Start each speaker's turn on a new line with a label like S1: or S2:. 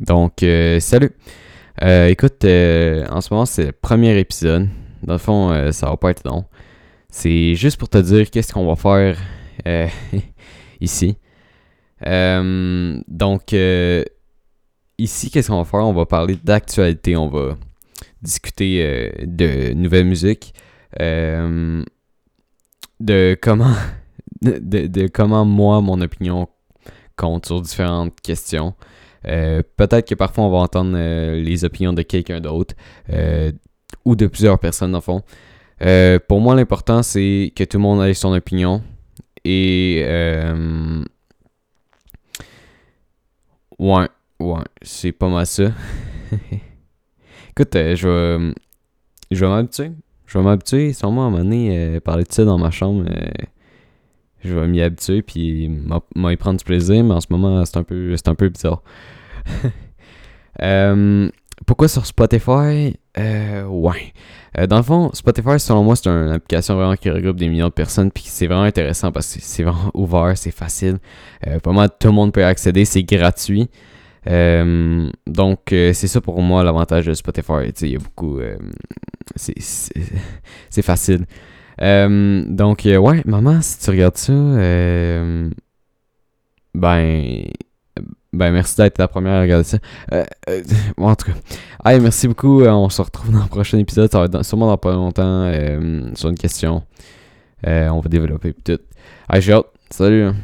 S1: Donc, euh, salut. Euh, écoute, euh, en ce moment, c'est le premier épisode. Dans le fond, euh, ça va pas être long. C'est juste pour te dire qu'est-ce qu'on va faire ici. Donc, ici, qu'est-ce qu'on va faire? On va parler d'actualité. On va discuter de nouvelles musiques. de comment de comment moi mon opinion compte sur différentes questions. Euh, Peut-être que parfois on va entendre euh, les opinions de quelqu'un d'autre euh, ou de plusieurs personnes le fond. Pour moi l'important c'est que tout le monde ait son opinion et ouais ouais c'est pas mal ça. Écoute je vais m'habituer je vais m'habituer sûrement à un moment parler de ça dans ma chambre je vais m'y habituer puis m'a m'a y prendre du plaisir mais en ce moment c'est un peu c'est un peu bizarre. Euh, pourquoi sur Spotify? Euh, ouais. Euh, dans le fond Spotify selon moi c'est une application vraiment qui regroupe des millions de personnes puis c'est vraiment intéressant parce que c'est vraiment ouvert c'est facile. Mal tout le monde peut y accéder c'est gratuit. Donc c'est ça pour moi l'avantage de Spotify il y a beaucoup c'est facile euh, donc, euh, ouais, maman, si tu regardes ça, euh, ben, ben, merci d'être la première à regarder ça. Bon, en tout cas, Hey, merci beaucoup. On se retrouve dans le prochain épisode. Ça va être dans- sûrement dans pas longtemps sur une question. On va développer tout. Hey, j'ai. Salut. hein.